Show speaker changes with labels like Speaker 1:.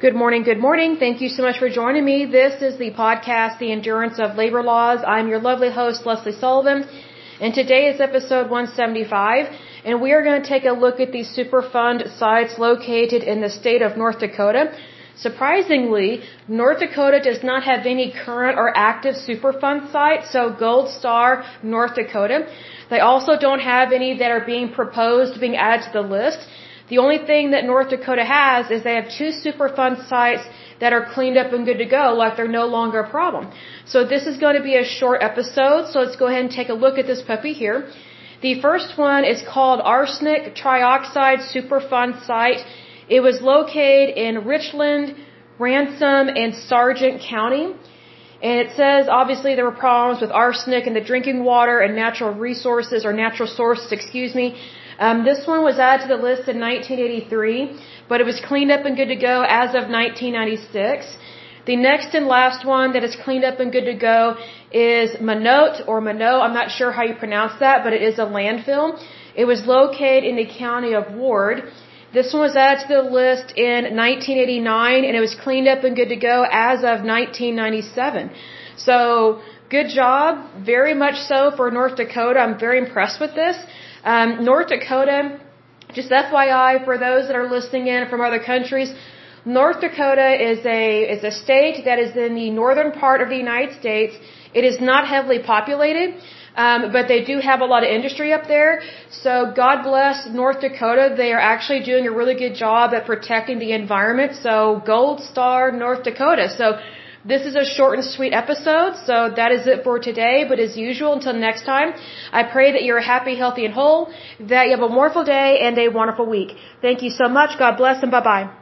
Speaker 1: Good morning, good morning. Thank you so much for joining me. This is the podcast, The Endurance of Labor Laws. I'm your lovely host, Lesley Sullivan, and today is episode 175, and we are going to take a look at these Superfund sites located in the state of North Dakota. Surprisingly, North Dakota does not have any current or active Superfund sites, so Gold Star, North Dakota. They also don't have any that are being proposed being added to the list. The only thing that North Dakota has is they have two Superfund sites that are cleaned up and good to go, like they're no longer a problem. So this is going to be a short episode, so let's go ahead and take a look at this puppy here. The first one is called Arsenic Trioxide Superfund Site. It was located in Richland, Ransom, and Sargent County. And it says obviously there were problems with arsenic in the drinking water and natural resources or natural sources, excuse me. Um, this one was added to the list in 1983, but it was cleaned up and good to go as of 1996. The next and last one that is cleaned up and good to go is Minot or Minot. I'm not sure how you pronounce that, but it is a landfill. It was located in the county of Ward. This one was added to the list in 1989 and it was cleaned up and good to go as of 1997. So, good job. Very much so for North Dakota. I'm very impressed with this. Um, North Dakota, just FYI for those that are listening in from other countries, North Dakota is a is a state that is in the northern part of the United States. It is not heavily populated, um, but they do have a lot of industry up there. So God bless North Dakota. They are actually doing a really good job at protecting the environment. So Gold Star North Dakota. So this is a short and sweet episode, so that is it for today. But as usual, until next time, I pray that you're happy, healthy, and whole, that you have a wonderful day and a wonderful week. Thank you so much. God bless and bye bye.